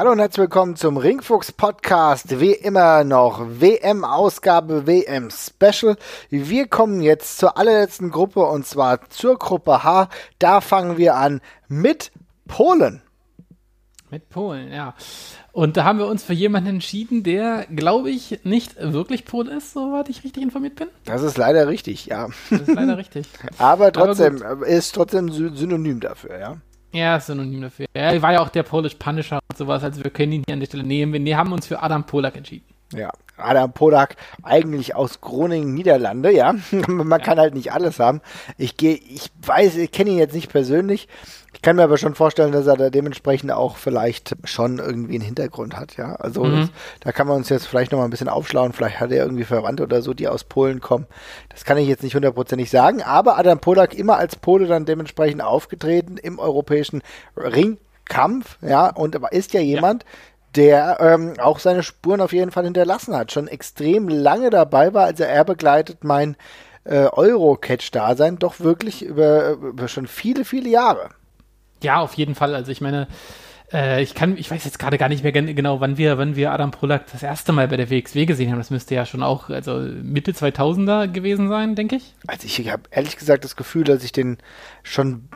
Hallo und herzlich willkommen zum Ringfuchs Podcast. Wie immer noch WM-Ausgabe, WM-Special. Wir kommen jetzt zur allerletzten Gruppe und zwar zur Gruppe H. Da fangen wir an mit Polen. Mit Polen, ja. Und da haben wir uns für jemanden entschieden, der, glaube ich, nicht wirklich Pole ist, soweit ich richtig informiert bin. Das ist leider richtig, ja. Das ist leider richtig. Aber trotzdem, ist trotzdem sy- synonym dafür, ja. Ja, synonym dafür. Er war ja auch der Polish Punisher und sowas, also wir können ihn hier an der Stelle nehmen. Wir haben uns für Adam Polak entschieden. Ja, Adam Podak, eigentlich aus Groningen, Niederlande, ja. Man kann halt nicht alles haben. Ich gehe, ich weiß, ich kenne ihn jetzt nicht persönlich. Ich kann mir aber schon vorstellen, dass er da dementsprechend auch vielleicht schon irgendwie einen Hintergrund hat, ja. Also Mhm. das, da kann man uns jetzt vielleicht noch mal ein bisschen aufschlauen. Vielleicht hat er irgendwie Verwandte oder so, die aus Polen kommen. Das kann ich jetzt nicht hundertprozentig sagen. Aber Adam Podak immer als Pole dann dementsprechend aufgetreten im europäischen Ringkampf, ja. Und ist ja jemand, der ähm, auch seine Spuren auf jeden Fall hinterlassen hat. Schon extrem lange dabei war, also er begleitet mein äh, Euro-Catch-Dasein doch wirklich über, über schon viele, viele Jahre. Ja, auf jeden Fall. Also ich meine, äh, ich kann, ich weiß jetzt gerade gar nicht mehr gen genau, wann wir, wann wir Adam Polak das erste Mal bei der WXW gesehen haben. Das müsste ja schon auch, also Mitte 2000er gewesen sein, denke ich. Also ich habe ehrlich gesagt das Gefühl, dass ich den schon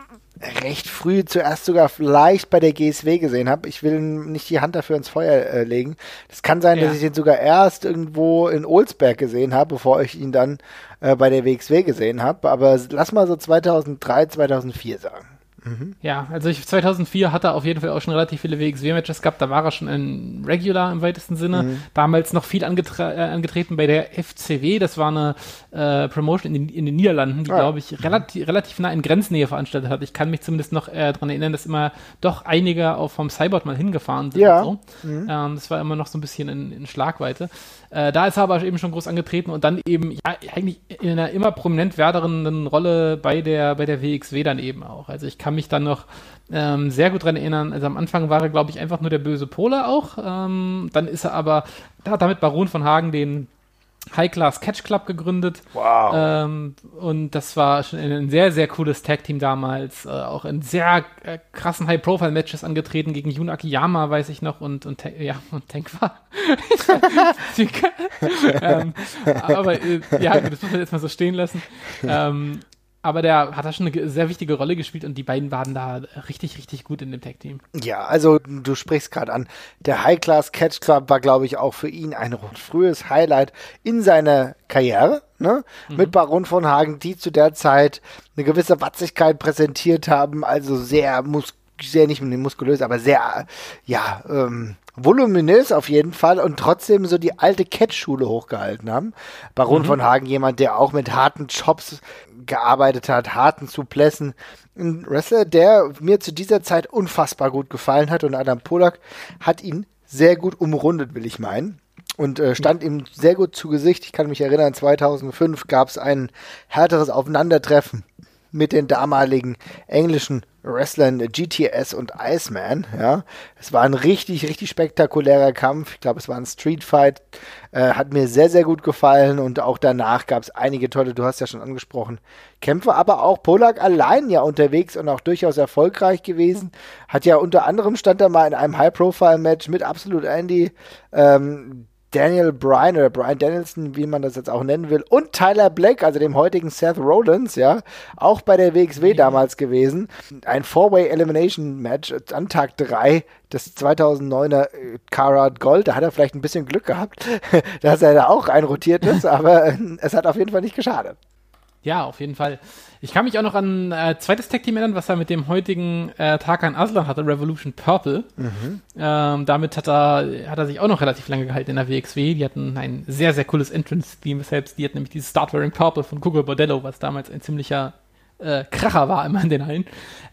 recht früh zuerst sogar vielleicht bei der GSW gesehen habe. Ich will nicht die Hand dafür ins Feuer äh, legen. Das kann sein, Ja. dass ich den sogar erst irgendwo in Olsberg gesehen habe, bevor ich ihn dann äh, bei der WXW gesehen habe. Aber lass mal so 2003, 2004 sagen. Ja, also ich, 2004 hat er auf jeden Fall auch schon relativ viele WXW-Matches gehabt. Da war er schon ein Regular im weitesten Sinne. Damals noch viel angetra äh, angetreten bei der FCW. Das war eine äh, Promotion in den, in den Niederlanden, die, Ah. glaube ich, relativ, relativ nah in Grenznähe veranstaltet hat. Ich kann mich zumindest noch äh, daran erinnern, dass immer doch einige auch vom Cyborg mal hingefahren sind. Ja. So. ähm, das war immer noch so ein bisschen in, in Schlagweite. Äh, da ist er aber eben schon groß angetreten und dann eben ja, eigentlich in einer immer prominent werdenden Rolle bei der, bei der WXW dann eben auch. Also ich kann mich dann noch ähm, sehr gut dran erinnern. Also am Anfang war er, glaube ich, einfach nur der böse Pole auch. Ähm, dann ist er aber, da hat damit Baron von Hagen den High Class Catch Club gegründet. Wow. Ähm, und das war schon ein, sehr, sehr cooles Tag-Team damals. Äh, auch in sehr äh, krassen High-Profile-Matches angetreten gegen Jun Akiyama, weiß ich noch, und, und, ja, und Tenkwa. ähm, aber äh, ja, das muss man jetzt mal so stehen lassen. Ähm, aber der hat da schon eine sehr wichtige Rolle gespielt und die beiden waren da richtig, richtig gut in dem Tag-Team. Ja, also du sprichst gerade an. Der High Class Catch Club war, glaube ich, auch für ihn ein frühes Highlight in seiner Karriere. Ne? Mit Baron von Hagen, die zu der Zeit eine gewisse Watzigkeit präsentiert haben, also sehr mus sehr nicht muskulös, aber sehr ja ähm, voluminös auf jeden Fall und trotzdem so die alte Catch-Schule hochgehalten haben. Baron von Hagen, jemand, der auch mit harten Chops gearbeitet hat, harten Suplessen. Ein Wrestler, der mir zu dieser Zeit unfassbar gut gefallen hat und Adam Polak hat ihn sehr gut umrundet, will ich meinen. Und äh, stand ihm sehr gut zu Gesicht. Ich kann mich erinnern, 2005 gab es ein härteres Aufeinandertreffen mit den damaligen englischen Wrestlern GTS und Iceman. Ja, es war ein richtig, richtig spektakulärer Kampf. Ich glaube, es war ein Street Fight. Äh, hat mir sehr, sehr gut gefallen und auch danach gab es einige tolle, du hast ja schon angesprochen, Kämpfe, aber auch Polak allein ja unterwegs und auch durchaus erfolgreich gewesen. Hat ja unter anderem stand er mal in einem High-Profile-Match mit Absolute Andy, ähm, Daniel Bryan oder Bryan Danielson, wie man das jetzt auch nennen will, und Tyler Black, also dem heutigen Seth Rollins, ja, auch bei der WXW damals gewesen. Ein Four-Way Elimination Match an Tag 3 des 2009er äh, Carrot Gold. Da hat er vielleicht ein bisschen Glück gehabt, dass er da auch reinrotiert ist, aber äh, es hat auf jeden Fall nicht geschadet. Ja, auf jeden Fall. Ich kann mich auch noch an äh, zweites Tag-Team erinnern, was er mit dem heutigen äh, Tarkan Aslan hatte, Revolution Purple. Ähm, damit hat er, hat er sich auch noch relativ lange gehalten in der WXW. Die hatten ein sehr, sehr cooles Entrance-Theme selbst. Die hatten nämlich dieses Start Wearing Purple von Google Bordello, was damals ein ziemlicher äh, Kracher war immer in den Hallen.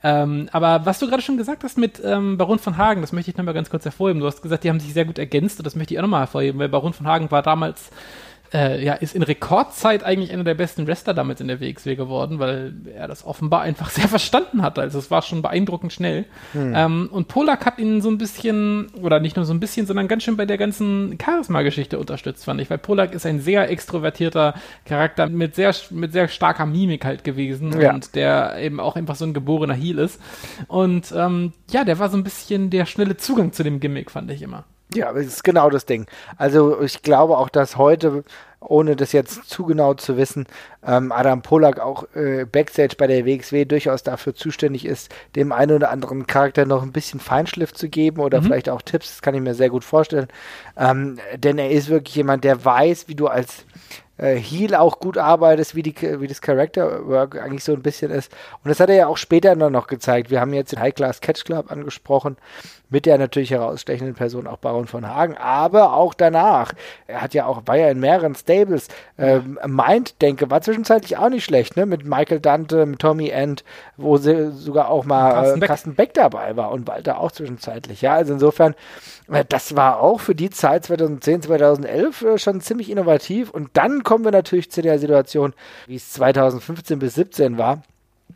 Ähm, aber was du gerade schon gesagt hast mit ähm, Baron von Hagen, das möchte ich nochmal ganz kurz hervorheben. Du hast gesagt, die haben sich sehr gut ergänzt und das möchte ich auch nochmal hervorheben, weil Baron von Hagen war damals äh, ja, ist in Rekordzeit eigentlich einer der besten Wrestler damit in der WXW geworden, weil er das offenbar einfach sehr verstanden hat. Also es war schon beeindruckend schnell. Hm. Ähm, und Polak hat ihn so ein bisschen, oder nicht nur so ein bisschen, sondern ganz schön bei der ganzen Charisma-Geschichte unterstützt, fand ich, weil Polak ist ein sehr extrovertierter Charakter mit sehr, mit sehr starker Mimik halt gewesen ja. und der eben auch einfach so ein geborener Heel ist. Und ähm, ja, der war so ein bisschen der schnelle Zugang zu dem Gimmick, fand ich immer. Ja, das ist genau das Ding. Also ich glaube auch, dass heute, ohne das jetzt zu genau zu wissen, ähm, Adam Polak auch äh, Backstage bei der WXW durchaus dafür zuständig ist, dem einen oder anderen Charakter noch ein bisschen Feinschliff zu geben oder mhm. vielleicht auch Tipps, das kann ich mir sehr gut vorstellen. Ähm, denn er ist wirklich jemand, der weiß, wie du als äh, Heal auch gut arbeitest, wie, die, wie das Character Work eigentlich so ein bisschen ist. Und das hat er ja auch später noch gezeigt. Wir haben jetzt den High Class Catch Club angesprochen, mit der natürlich herausstechenden Person auch Baron von Hagen, aber auch danach. Er hat ja auch, war ja in mehreren Stables. Ähm, Mind, denke, war zwischenzeitlich auch nicht schlecht, ne? Mit Michael Dante, mit Tommy End, wo sogar auch mal Carsten, äh, Beck. Carsten Beck dabei war und Walter auch zwischenzeitlich. Ja, also insofern, äh, das war auch für die Zeit 2010, 2011 äh, schon ziemlich innovativ. Und dann kommen wir natürlich zu der Situation, wie es 2015 bis 2017 war,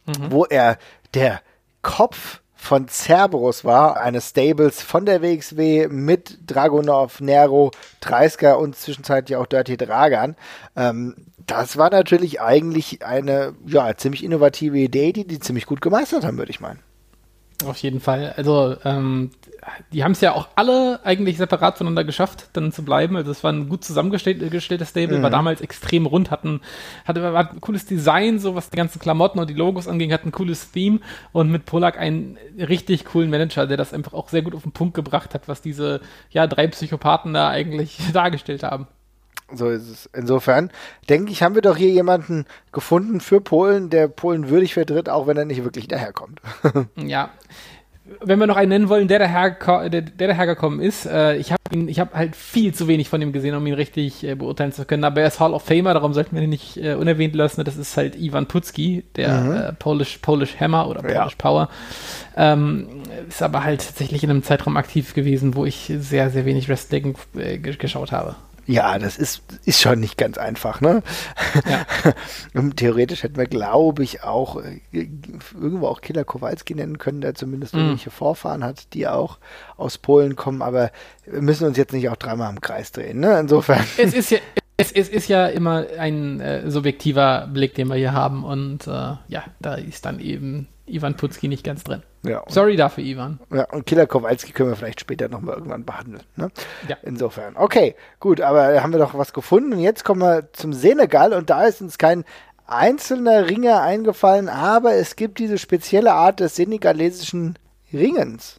mhm. wo er der Kopf von Cerberus war, eines Stables von der WXW mit Dragunov, Nero, Dreisker und zwischenzeitlich auch Dirty Dragan. Ähm, das war natürlich eigentlich eine ja, ziemlich innovative Idee, die die ziemlich gut gemeistert haben, würde ich meinen. Auf jeden Fall. Also, ähm, die haben es ja auch alle eigentlich separat voneinander geschafft, dann zu bleiben. Also, es war ein gut zusammengestelltes Stable, mhm. war damals extrem rund, hatten, hatte, war ein cooles Design, so was die ganzen Klamotten und die Logos anging, hat ein cooles Theme und mit Polak einen richtig coolen Manager, der das einfach auch sehr gut auf den Punkt gebracht hat, was diese, ja, drei Psychopathen da eigentlich dargestellt haben. So ist es. Insofern denke ich, haben wir doch hier jemanden gefunden für Polen, der Polen würdig vertritt, auch wenn er nicht wirklich daherkommt. ja. Wenn wir noch einen nennen wollen, der, daher, der, der dahergekommen ist, äh, ich habe ich habe halt viel zu wenig von ihm gesehen, um ihn richtig äh, beurteilen zu können. Aber er ist Hall of Famer, darum sollten wir ihn nicht äh, unerwähnt lassen. Das ist halt Ivan Putski, der mhm. äh, Polish, Polish Hammer oder Polish ja. Power. Ähm, ist aber halt tatsächlich in einem Zeitraum aktiv gewesen, wo ich sehr, sehr wenig Wrestling äh, geschaut habe. Ja, das ist, ist schon nicht ganz einfach, ne? Ja. Theoretisch hätten wir, glaube ich, auch äh, irgendwo auch Killer Kowalski nennen können, der zumindest mhm. irgendwelche Vorfahren hat, die auch aus Polen kommen, aber wir müssen uns jetzt nicht auch dreimal im Kreis drehen, ne? Insofern. Es ist ja, es, es ist ja immer ein äh, subjektiver Blick, den wir hier haben und äh, ja, da ist dann eben Ivan Putski nicht ganz drin. Ja, Sorry dafür, Ivan. Ja, und Killer Kowalski können wir vielleicht später nochmal irgendwann behandeln. Ne? Ja. Insofern. Okay, gut, aber haben wir doch was gefunden. Und jetzt kommen wir zum Senegal und da ist uns kein einzelner Ringer eingefallen, aber es gibt diese spezielle Art des senegalesischen Ringens.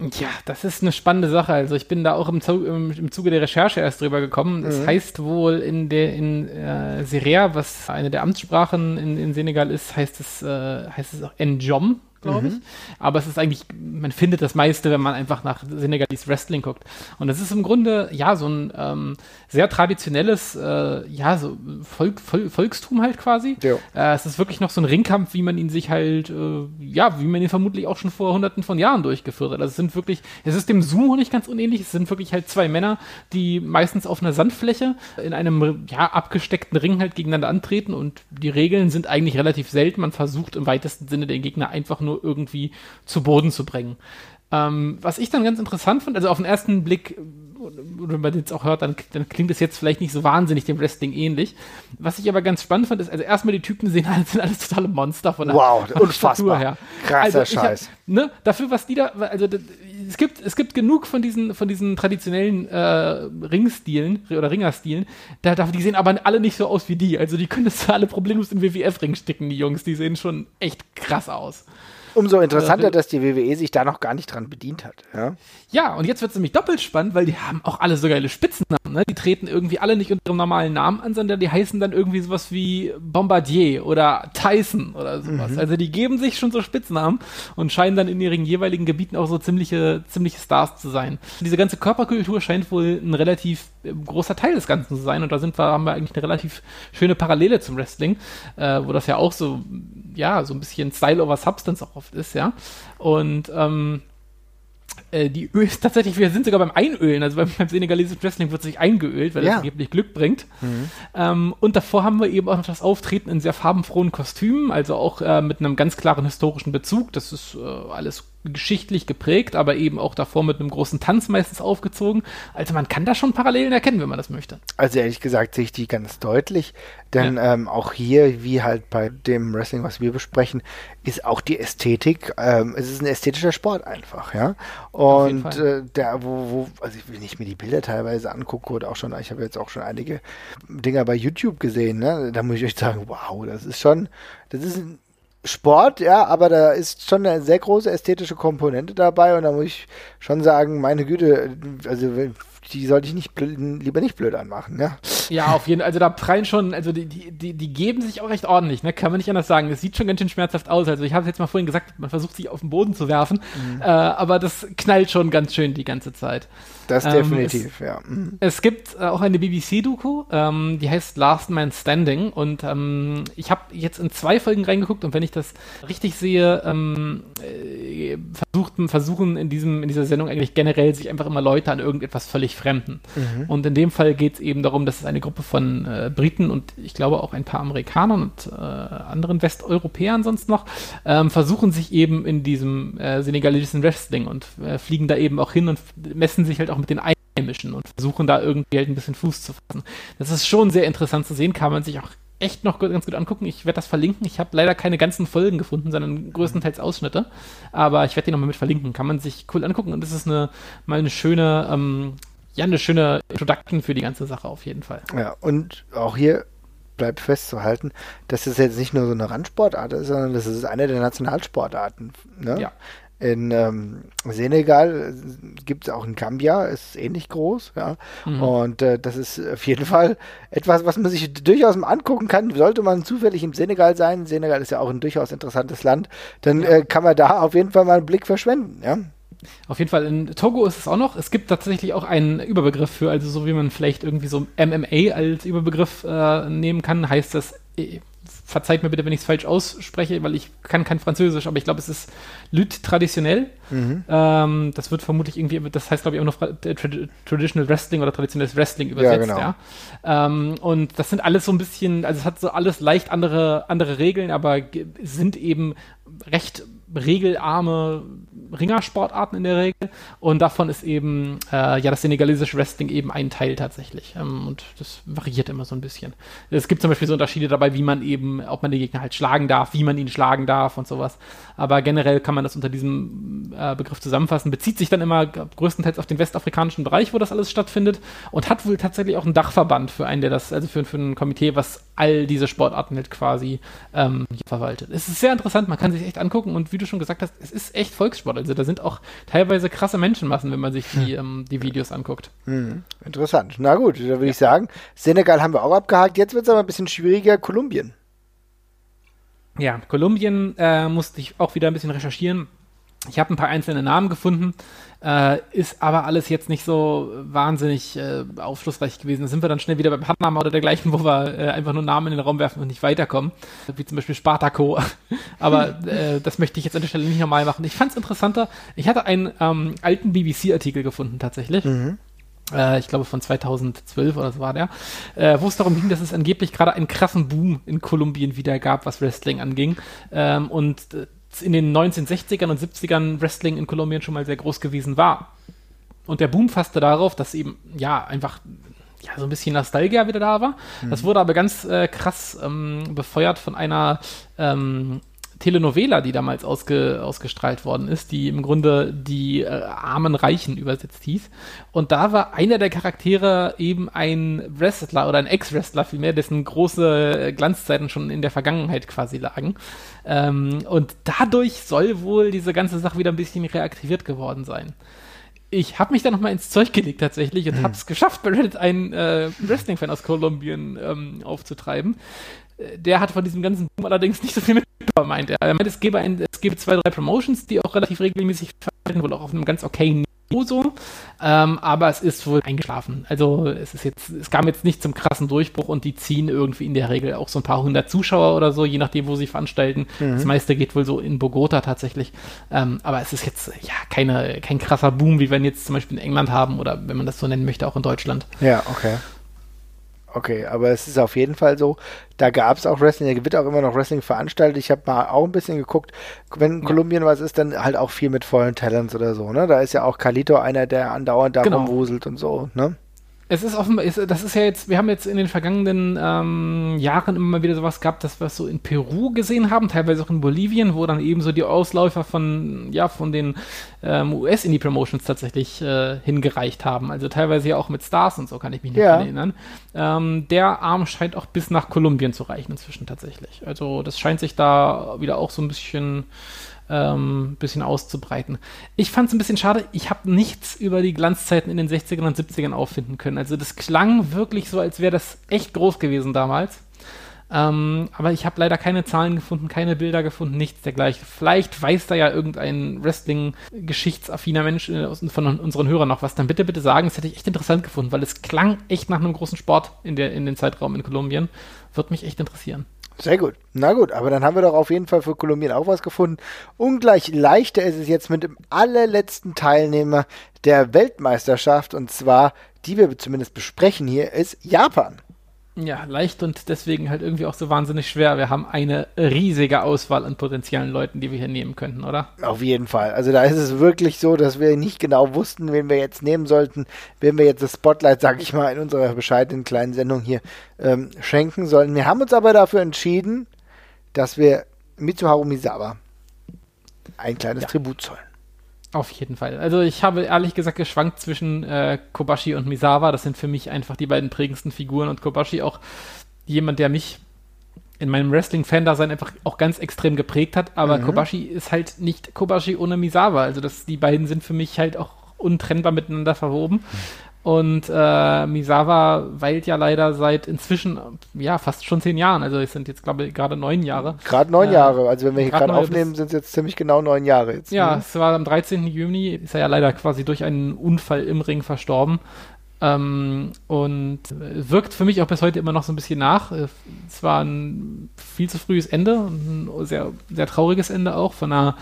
Ja, das ist eine spannende Sache. Also ich bin da auch im, Zuge, im, im Zuge der Recherche erst drüber gekommen. Das mhm. heißt wohl in der in äh, Serea, was eine der Amtssprachen in, in Senegal ist, heißt es äh, heißt es auch Njom glaube mhm. ich. Aber es ist eigentlich, man findet das meiste, wenn man einfach nach Senegalese Wrestling guckt. Und es ist im Grunde, ja, so ein ähm, sehr traditionelles, äh, ja, so Volk, Vol Volkstum halt quasi. Äh, es ist wirklich noch so ein Ringkampf, wie man ihn sich halt, äh, ja, wie man ihn vermutlich auch schon vor hunderten von Jahren durchgeführt hat. Also es sind wirklich, es ist dem Sumo nicht ganz unähnlich. Es sind wirklich halt zwei Männer, die meistens auf einer Sandfläche in einem, ja, abgesteckten Ring halt gegeneinander antreten und die Regeln sind eigentlich relativ selten. Man versucht im weitesten Sinne den Gegner einfach nur nur irgendwie zu Boden zu bringen. Ähm, was ich dann ganz interessant fand, also auf den ersten Blick, wenn man jetzt auch hört, dann, dann klingt es jetzt vielleicht nicht so wahnsinnig dem Wrestling ähnlich. Was ich aber ganz spannend fand, ist, also erstmal die Typen sehen alle, sind alles totale Monster von der, wow, von der Statur her. Krasser also Scheiß. Hab, ne, dafür, was die da, also es gibt, es gibt genug von diesen, von diesen traditionellen äh, Ringstilen oder Ringerstilen. Da, da, die sehen aber alle nicht so aus wie die. Also die können das alle problemlos in WWF-Ring sticken, die Jungs. Die sehen schon echt krass aus. Umso interessanter, dass die WWE sich da noch gar nicht dran bedient hat. Ja, ja und jetzt wird es nämlich doppelt spannend, weil die haben auch alle so geile Spitznamen. Ne? Die treten irgendwie alle nicht unter ihrem normalen Namen an, sondern die heißen dann irgendwie sowas wie Bombardier oder Tyson oder sowas. Mhm. Also die geben sich schon so Spitznamen und scheinen dann in ihren jeweiligen Gebieten auch so ziemliche, ziemliche Stars zu sein. Diese ganze Körperkultur scheint wohl ein relativ äh, großer Teil des Ganzen zu sein und da sind wir, haben wir eigentlich eine relativ schöne Parallele zum Wrestling, äh, wo das ja auch so, ja, so ein bisschen Style over Substance auch oft ist, ja. Und ähm, äh, die Öl ist tatsächlich, wir sind sogar beim Einölen, also beim, beim senegalesischen Wrestling wird sich eingeölt, weil Ja. das angeblich Glück bringt. Ähm, und davor haben wir eben auch noch das Auftreten in sehr farbenfrohen Kostümen, also auch äh, mit einem ganz klaren historischen Bezug. Das ist äh, alles geschichtlich geprägt, aber eben auch davor mit einem großen Tanz meistens aufgezogen. Also man kann da schon Parallelen erkennen, wenn man das möchte. Also ehrlich gesagt sehe ich die ganz deutlich, denn ähm, auch hier, wie halt bei dem Wrestling, was wir besprechen, ist auch die Ästhetik, ähm, es ist ein ästhetischer Sport einfach, ja. Und äh, der, wo, wo, also wenn ich mir die Bilder teilweise angucke oder auch schon, ich habe jetzt auch schon einige Dinger bei YouTube gesehen, ne, da muss ich euch sagen, wow, das ist schon, das ist ein Sport, ja, aber da ist schon eine sehr große ästhetische Komponente dabei und da muss ich schon sagen, meine Güte, also die sollte ich nicht blöd, lieber nicht blöd anmachen, ja. Ja, auf jeden Fall. Also da prallen schon, also die, die, die, geben sich auch recht ordentlich, ne? Kann man nicht anders sagen. Es sieht schon ganz schön schmerzhaft aus. Also ich habe jetzt mal vorhin gesagt, man versucht sich auf den Boden zu werfen, Mhm. äh, aber das knallt schon ganz schön die ganze Zeit. Das Ähm, definitiv, ja. Mhm. Es gibt äh, auch eine BBC-Doku, ähm, die heißt Last Man Standing und ähm, ich habe jetzt in zwei Folgen reingeguckt und wenn ich das richtig sehe, ähm, äh, versucht, versuchen in, diesem, in dieser Sendung eigentlich generell sich einfach immer Leute an irgendetwas völlig Fremden. Und in dem Fall geht es eben darum, dass es eine Gruppe von äh, Briten und ich glaube auch ein paar Amerikanern und äh, anderen Westeuropäern sonst noch ähm, versuchen sich eben in diesem äh, senegalesischen Wrestling und äh, fliegen da eben auch hin und messen sich halt auch mit den Einheimischen und versuchen da irgendwie halt ein bisschen Fuß zu fassen. Das ist schon sehr interessant zu sehen, kann man sich auch echt noch ganz gut angucken. Ich werde das verlinken. Ich habe leider keine ganzen Folgen gefunden, sondern größtenteils Ausschnitte. Aber ich werde die nochmal mit verlinken. Kann man sich cool angucken. Und das ist eine, mal eine schöne, ähm, ja, eine schöne Introduction für die ganze Sache auf jeden Fall. ja. Und auch hier bleibt festzuhalten, dass es jetzt nicht nur so eine Randsportart ist, sondern das ist eine der Nationalsportarten. Ne? Ja. In ähm, Senegal gibt es auch in Gambia, ist ähnlich groß, ja. Mhm. Und äh, das ist auf jeden Fall etwas, was man sich durchaus mal angucken kann. Sollte man zufällig im Senegal sein, Senegal ist ja auch ein durchaus interessantes Land, dann äh, kann man da auf jeden Fall mal einen Blick verschwenden, ja. Auf jeden Fall, in Togo ist es auch noch. Es gibt tatsächlich auch einen Überbegriff für, also so wie man vielleicht irgendwie so MMA als Überbegriff äh, nehmen kann, heißt das, äh, verzeiht mir bitte, wenn ich es falsch ausspreche, weil ich kann kein Französisch, aber ich glaube, es ist Lutte traditionell. Ähm, das wird vermutlich irgendwie, das heißt glaube ich auch noch äh, Trad Traditional Wrestling oder traditionelles Wrestling übersetzt, genau. ja. Ähm, und das sind alles so ein bisschen, also es hat so alles leicht andere, andere Regeln, aber sind eben recht regelarme Ringersportarten in der Regel. Und davon ist eben äh, ja das senegalesische Wrestling eben ein Teil tatsächlich. Ähm, und das variiert immer so ein bisschen. Es gibt zum Beispiel so Unterschiede dabei, wie man eben, ob man den Gegner halt schlagen darf, wie man ihn schlagen darf und sowas. Aber generell kann man das unter diesem äh, Begriff zusammenfassen. Bezieht sich dann immer größtenteils auf den westafrikanischen Bereich, wo das alles stattfindet. Und hat wohl tatsächlich auch einen Dachverband für einen, der das, also für, für ein Komitee, was all diese Sportarten halt quasi ähm, verwaltet. Es ist sehr interessant, man kann sich echt angucken und wie du schon gesagt hast, es ist echt Volkssport. Also da sind auch teilweise krasse Menschenmassen, wenn man sich die, ähm, die Videos anguckt. Hm, interessant. Na gut, da würde ich sagen, Senegal haben wir auch abgehakt. Jetzt wird es aber ein bisschen schwieriger. Kolumbien. Ja, Kolumbien äh, musste ich auch wieder ein bisschen recherchieren. Ich habe ein paar einzelne Namen gefunden, äh, ist aber alles jetzt nicht so wahnsinnig äh, aufschlussreich gewesen. Da sind wir dann schnell wieder beim Handnamen oder dergleichen, wo wir äh, einfach nur Namen in den Raum werfen und nicht weiterkommen. Wie zum Beispiel Spartaco. aber äh, das möchte ich jetzt an der Stelle nicht nochmal machen. Ich fand es interessanter. Ich hatte einen ähm, alten BBC-Artikel gefunden tatsächlich. Äh, ich glaube von 2012 oder so war der, äh, wo es darum ging, dass es angeblich gerade einen krassen Boom in Kolumbien wieder gab, was Wrestling anging. Ähm, und in den 1960ern und 70ern Wrestling in Kolumbien schon mal sehr groß gewesen war. Und der Boom fasste darauf, dass eben, ja, einfach ja, so ein bisschen Nostalgia wieder da war. Das wurde aber ganz äh, krass ähm, befeuert von einer ähm, Telenovela, die damals ausge, ausgestrahlt worden ist, die im Grunde die äh, armen Reichen übersetzt hieß. Und da war einer der Charaktere eben ein Wrestler oder ein Ex-Wrestler vielmehr, dessen große äh, Glanzzeiten schon in der Vergangenheit quasi lagen. Ähm, und dadurch soll wohl diese ganze Sache wieder ein bisschen reaktiviert geworden sein. Ich habe mich da nochmal ins Zeug gelegt tatsächlich und habe es geschafft, bei Reddit einen äh, Wrestling-Fan aus Kolumbien ähm, aufzutreiben. Der hat von diesem ganzen Boom allerdings nicht so viel mitbekommen, meint er. Er meint, es gäbe, ein, es gäbe zwei, drei Promotions, die auch relativ regelmäßig verhalten, wohl auch auf einem ganz okayen so, ähm, aber es ist wohl eingeschlafen. Also es ist jetzt, es kam jetzt nicht zum krassen Durchbruch und die ziehen irgendwie in der Regel auch so ein paar hundert Zuschauer oder so, je nachdem, wo sie veranstalten. Mhm. Das meiste geht wohl so in Bogota tatsächlich. Ähm, aber es ist jetzt ja keine, kein krasser Boom, wie wir ihn jetzt zum Beispiel in England haben oder wenn man das so nennen möchte, auch in Deutschland. Ja, okay. Okay, aber es ist auf jeden Fall so, da gab es auch Wrestling, da wird auch immer noch Wrestling veranstaltet. Ich habe mal auch ein bisschen geguckt, wenn in ja. Kolumbien was ist, dann halt auch viel mit vollen Talents oder so, ne? Da ist ja auch Calito einer, der andauernd da genau. rumwuselt und so, ne? Es ist offenbar, ist, das ist ja jetzt, wir haben jetzt in den vergangenen ähm, Jahren immer mal wieder sowas gehabt, dass wir es so in Peru gesehen haben, teilweise auch in Bolivien, wo dann eben so die Ausläufer von, ja, von den ähm, US-Indie-Promotions tatsächlich äh, hingereicht haben. Also teilweise ja auch mit Stars und so, kann ich mich nicht ja. erinnern. Ähm, der Arm scheint auch bis nach Kolumbien zu reichen inzwischen tatsächlich. Also das scheint sich da wieder auch so ein bisschen ähm, bisschen auszubreiten. Ich fand es ein bisschen schade, ich habe nichts über die Glanzzeiten in den 60ern und 70ern auffinden können. Also das klang wirklich so, als wäre das echt groß gewesen damals. Ähm, aber ich habe leider keine Zahlen gefunden, keine Bilder gefunden, nichts dergleichen. Vielleicht weiß da ja irgendein Wrestling-geschichtsaffiner Mensch äh, von unseren Hörern noch was. Dann bitte, bitte sagen, das hätte ich echt interessant gefunden, weil es klang echt nach einem großen Sport in, der, in den Zeitraum in Kolumbien. Würde mich echt interessieren. Sehr gut. Na gut, aber dann haben wir doch auf jeden Fall für Kolumbien auch was gefunden. Ungleich leichter ist es jetzt mit dem allerletzten Teilnehmer der Weltmeisterschaft und zwar, die wir zumindest besprechen hier, ist Japan. Ja, leicht und deswegen halt irgendwie auch so wahnsinnig schwer. Wir haben eine riesige Auswahl an potenziellen Leuten, die wir hier nehmen könnten, oder? Auf jeden Fall. Also da ist es wirklich so, dass wir nicht genau wussten, wen wir jetzt nehmen sollten, wen wir jetzt das Spotlight, sag ich mal, in unserer bescheidenen kleinen Sendung hier ähm, schenken sollen. Wir haben uns aber dafür entschieden, dass wir Mitsuharu Misawa ein kleines ja. Tribut zollen. Auf jeden Fall. Also ich habe ehrlich gesagt geschwankt zwischen äh, Kobashi und Misawa. Das sind für mich einfach die beiden prägendsten Figuren und Kobashi auch jemand, der mich in meinem Wrestling-Fan-Dasein einfach auch ganz extrem geprägt hat. Aber mhm. Kobashi ist halt nicht Kobashi ohne Misawa. Also das, die beiden sind für mich halt auch untrennbar miteinander verwoben. Und äh, Misawa weilt ja leider seit inzwischen, ja, fast schon zehn Jahren. Also es sind jetzt, glaube ich, gerade neun Jahre. Gerade neun äh, Jahre. Also wenn wir hier gerade aufnehmen, sind es jetzt ziemlich genau neun Jahre jetzt. Ja, ne? es war am 13. Juni, ist er ja leider quasi durch einen Unfall im Ring verstorben. Ähm, und wirkt für mich auch bis heute immer noch so ein bisschen nach. Äh, es war ein viel zu frühes Ende, ein sehr, sehr trauriges Ende auch von einer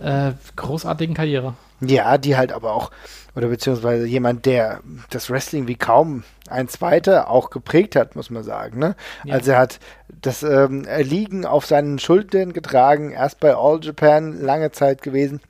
äh, großartigen Karriere. Ja, die halt aber auch oder beziehungsweise jemand, der das Wrestling wie kaum ein zweiter auch geprägt hat, muss man sagen. Ne? Ja. Also er hat das ähm, Liegen auf seinen Schultern getragen, erst bei All Japan lange Zeit gewesen,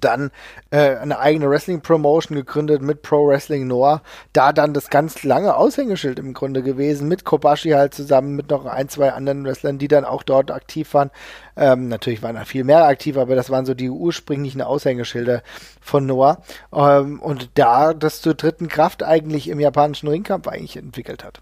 dann äh, eine eigene Wrestling-Promotion gegründet mit Pro Wrestling Noah. Da dann das ganz lange Aushängeschild im Grunde gewesen, mit Kobashi halt zusammen, mit noch ein, zwei anderen Wrestlern, die dann auch dort aktiv waren. Ähm, natürlich waren da viel mehr aktiv, aber das waren so die ursprünglichen Aushängeschilder von Noah. Ähm, und da das zur dritten Kraft eigentlich im japanischen Ringkampf eigentlich entwickelt hat.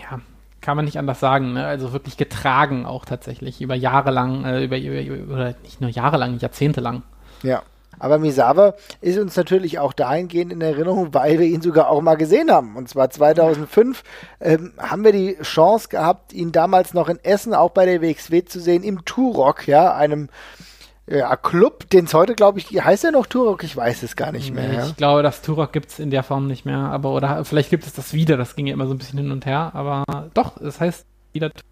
Ja, kann man nicht anders sagen. Ne? Also wirklich getragen auch tatsächlich über Jahre lang, äh, über, über, oder nicht nur Jahre lang, Jahrzehnte lang. Ja. Aber Misawa ist uns natürlich auch dahingehend in Erinnerung, weil wir ihn sogar auch mal gesehen haben. Und zwar 2005 ähm, haben wir die Chance gehabt, ihn damals noch in Essen auch bei der WXW zu sehen, im Turok, ja, einem ja, Club, den es heute, glaube ich, heißt er noch Turok? Ich weiß es gar nicht mehr. Nee, ich glaube, das Turok gibt es in der Form nicht mehr. Aber, oder vielleicht gibt es das wieder, das ging ja immer so ein bisschen hin und her. Aber doch, es heißt wieder Turok.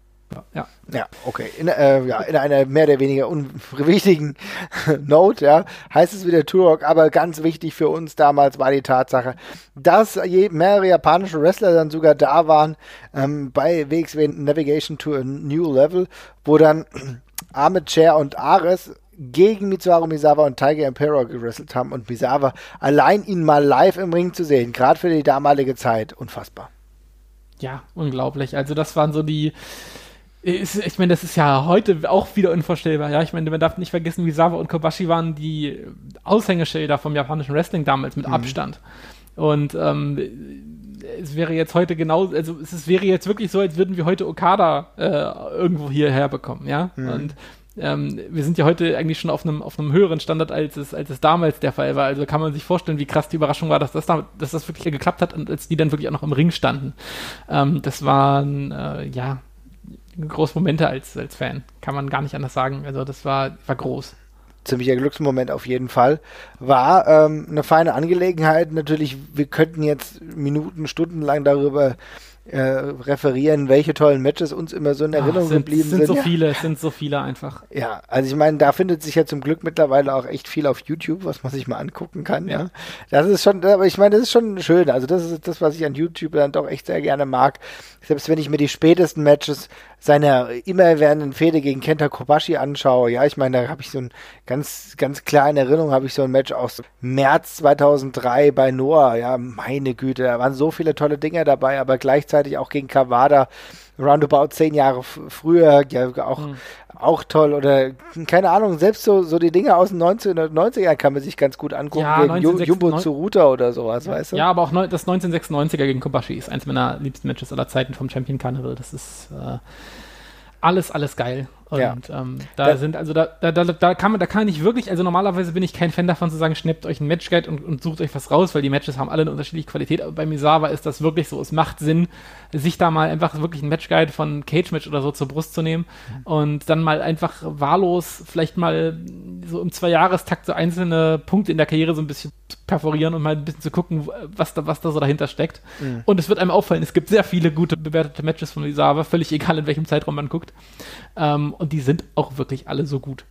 Ja. Ja, okay. In, äh, ja, in einer mehr oder weniger unwichtigen Note, ja, heißt es wieder Turok, aber ganz wichtig für uns damals war die Tatsache, dass je, mehrere japanische Wrestler dann sogar da waren ähm, bei WXW Navigation to a New Level, wo dann Ahmed Chair und Ares gegen Mitsuharu Misawa und Tiger Emperor gewrestelt haben und Misawa allein ihn mal live im Ring zu sehen, gerade für die damalige Zeit, unfassbar. Ja, unglaublich. Also das waren so die ich meine, das ist ja heute auch wieder unvorstellbar. Ja, ich meine, man darf nicht vergessen, wie Sawa und Kobashi waren die Aushängeschilder vom japanischen Wrestling damals mit mhm. Abstand. Und ähm, es wäre jetzt heute genau, also es wäre jetzt wirklich so, als würden wir heute Okada äh, irgendwo hierher bekommen, ja. Mhm. Und ähm, wir sind ja heute eigentlich schon auf einem, auf einem höheren Standard, als es, als es damals der Fall war. Also kann man sich vorstellen, wie krass die Überraschung war, dass das, da, dass das wirklich geklappt hat und als die dann wirklich auch noch im Ring standen. Ähm, das waren, äh, ja, große Momente als, als Fan. Kann man gar nicht anders sagen. Also das war, war groß. ziemlicher Glücksmoment auf jeden Fall. War ähm, eine feine Angelegenheit. Natürlich, wir könnten jetzt Minuten, Stunden lang darüber äh, referieren, welche tollen Matches uns immer so in Erinnerung Ach, sind, geblieben sind. sind. so Ja. viele, es sind so viele einfach. Ja, also ich meine, da findet sich ja zum Glück mittlerweile auch echt viel auf YouTube, was man sich mal angucken kann. Ja, Ja. das ist schon, aber ich meine, das ist schon schön. Also das ist das, was ich an YouTube dann doch echt sehr gerne mag. Selbst wenn ich mir die spätesten Matches seiner immerwährenden Fehde gegen Kenta Kobashi anschaue, ja, ich meine, da habe ich so ein ganz, ganz klar in Erinnerung habe ich so ein Match aus März 2003 bei Noah. Ja, meine Güte, da waren so viele tolle Dinge dabei, aber gleichzeitig auch gegen Kawada roundabout zehn Jahre früher, ja, auch, Mhm. auch toll. Oder, keine Ahnung, selbst so, so die Dinge aus den 1990ern kann man sich ganz gut angucken, Ja, gegen Ju- 1996 Jumbo Tsuruta oder sowas, weißt du? Ja, aber auch das 1996er gegen Kobashi ist eins meiner liebsten Matches aller Zeiten vom Champion Carnival. Das ist äh, alles, alles geil. Und Ja. ähm, da, Da- sind, also da, da, da, da kann man, da kann ich wirklich, also normalerweise bin ich kein Fan davon zu sagen, schnappt euch einen Matchguide und, und sucht euch was raus, weil die Matches haben alle eine unterschiedliche Qualität. Aber bei Misawa ist das wirklich so. Es macht Sinn, sich da mal einfach wirklich einen Matchguide von Cage Match oder so zur Brust zu nehmen und dann mal einfach wahllos vielleicht mal so im Zweijahrestakt so einzelne Punkte in der Karriere so ein bisschen perforieren und mal ein bisschen zu gucken, was da, was da so dahinter steckt. Und es wird einem auffallen, es gibt sehr viele gute bewertete Matches von Misawa, völlig egal in welchem Zeitraum man guckt. Ähm, und die sind auch wirklich alle so gut.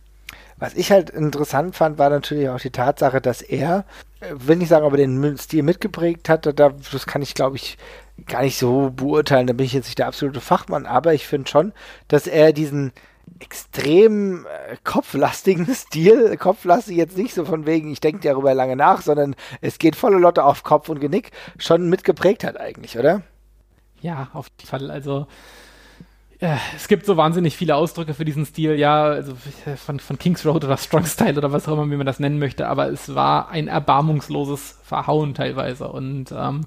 Was ich halt interessant fand, war natürlich auch die Tatsache, dass er, äh, will nicht sagen, aber den Mü- Stil mitgeprägt hat, da, das kann ich, glaube ich, gar nicht so beurteilen, da bin ich jetzt nicht der absolute Fachmann, aber ich finde schon, dass er diesen extrem äh, kopflastigen Stil, kopflastig jetzt nicht so von wegen, ich denke darüber lange nach, sondern es geht volle Lotte auf Kopf und Genick, schon mitgeprägt hat eigentlich, oder? Ja, auf jeden Fall. Also es gibt so wahnsinnig viele Ausdrücke für diesen Stil, ja, also äh, von, von Kings Road oder Strong Style oder was auch immer, wie man das nennen möchte, aber es war ein erbarmungsloses Verhauen teilweise und ähm,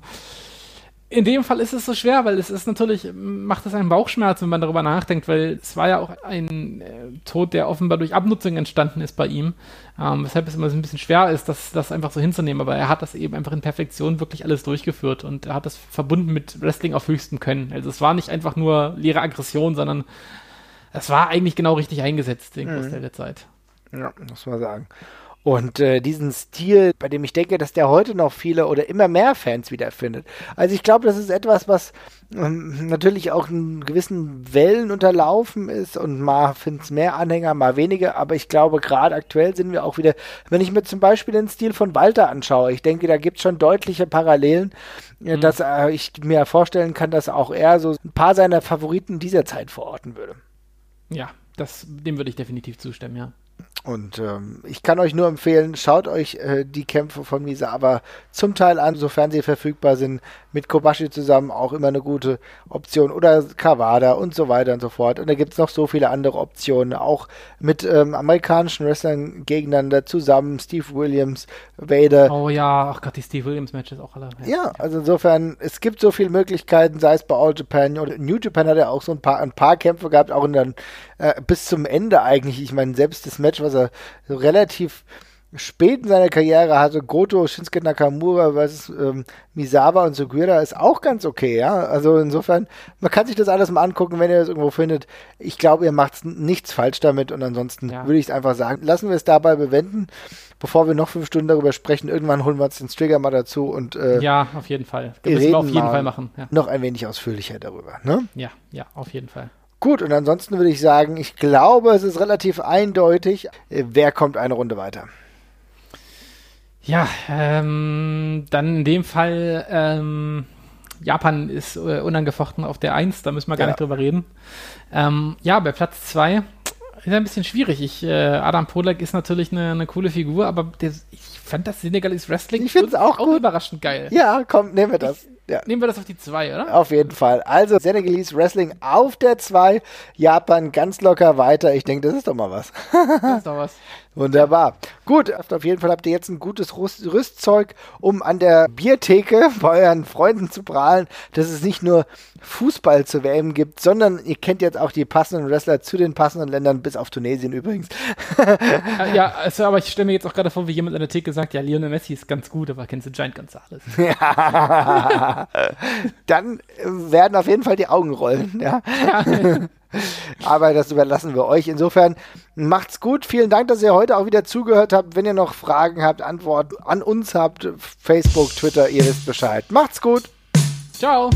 in dem Fall ist es so schwer, weil es ist natürlich, macht es einen Bauchschmerz, wenn man darüber nachdenkt, weil es war ja auch ein äh, Tod, der offenbar durch Abnutzung entstanden ist bei ihm, ähm, weshalb es immer so ein bisschen schwer ist, das, das einfach so hinzunehmen, aber er hat das eben einfach in Perfektion wirklich alles durchgeführt und er hat das verbunden mit Wrestling auf höchstem Können. Also es war nicht einfach nur leere Aggression, sondern es war eigentlich genau richtig eingesetzt, den Großteil der Zeit. Ja, muss man sagen. Und äh, diesen Stil, bei dem ich denke, dass der heute noch viele oder immer mehr Fans wiederfindet. Also ich glaube, das ist etwas, was ähm, natürlich auch in gewissen Wellen unterlaufen ist und mal finden es mehr Anhänger, mal weniger, aber ich glaube, gerade aktuell sind wir auch wieder, wenn ich mir zum Beispiel den Stil von Walter anschaue, ich denke, da gibt es schon deutliche Parallelen, äh, dass äh, ich mir vorstellen kann, dass auch er so ein paar seiner Favoriten dieser Zeit verorten würde. Ja, das, dem würde ich definitiv zustimmen, ja. Und ähm, ich kann euch nur empfehlen, schaut euch äh, die Kämpfe von Misawa zum Teil an, sofern sie verfügbar sind. Mit Kobashi zusammen auch immer eine gute Option. Oder Kawada und so weiter und so fort. Und da gibt es noch so viele andere Optionen. Auch mit ähm, amerikanischen Wrestlern gegeneinander zusammen. Steve Williams, Vader. Oh ja, ach Gott, die Steve Williams Matches auch alle. Ja, also insofern, es gibt so viele Möglichkeiten, sei es bei All Japan oder New Japan hat er auch so ein paar, ein paar Kämpfe gehabt, auch in dann äh, bis zum Ende eigentlich. Ich meine, selbst das Match, was er so relativ spät in seiner Karriere hatte, Goto, Shinsuke Nakamura versus ähm, Misawa und Sugiura ist auch ganz okay, ja. Also insofern, man kann sich das alles mal angucken, wenn ihr das irgendwo findet. Ich glaube, ihr macht nichts falsch damit und ansonsten Ja. würde ich es einfach sagen, lassen wir es dabei bewenden, bevor wir noch fünf Stunden darüber sprechen. Irgendwann holen wir uns den Trigger mal dazu und äh, Ja, auf jeden Fall. Das müssen wir auf jeden. Fall machen. Ja. noch ein wenig ausführlicher darüber. Ne? ja, ja, auf jeden Fall. Gut, und ansonsten würde ich sagen, ich glaube, es ist relativ eindeutig, äh, wer kommt eine Runde weiter. Ja, ähm, dann in dem Fall, ähm, Japan ist äh, unangefochten auf der 1, da müssen wir gar Ja. nicht drüber reden. Ähm, ja, bei Platz 2 ist ein bisschen schwierig. Ich, äh, Adam Polak ist natürlich eine, eine coole Figur, aber der, ich fand das Senegalese Wrestling Ich find's auch gut. überraschend geil. Ja, komm, nehmen wir das. Ja. Nehmen wir das auf die 2, oder? Auf jeden Fall. Also Senegalese Wrestling auf der 2, Japan ganz locker weiter. Ich denke, das ist doch mal was. Das ist doch was. Wunderbar. Gut, auf jeden Fall habt ihr jetzt ein gutes Rüst Rüstzeug, um an der Biertheke bei euren Freunden zu prahlen, dass es nicht nur Fußball zu WM gibt, sondern ihr kennt jetzt auch die passenden Wrestler zu den passenden Ländern, bis auf Tunesien übrigens. Ja, also, aber ich stelle mir jetzt auch gerade vor, wie jemand an der Theke sagt, ja, Lionel Messi ist ganz gut, aber kennst du Giant Gonzalez? Dann äh, werden auf jeden Fall die Augen rollen. Ja. Aber das überlassen wir euch. Insofern macht's gut. Vielen Dank, dass ihr heute auch wieder zugehört habt. Wenn ihr noch Fragen habt, Antworten an uns habt, Facebook, Twitter, ihr wisst Bescheid. Macht's gut. Ciao.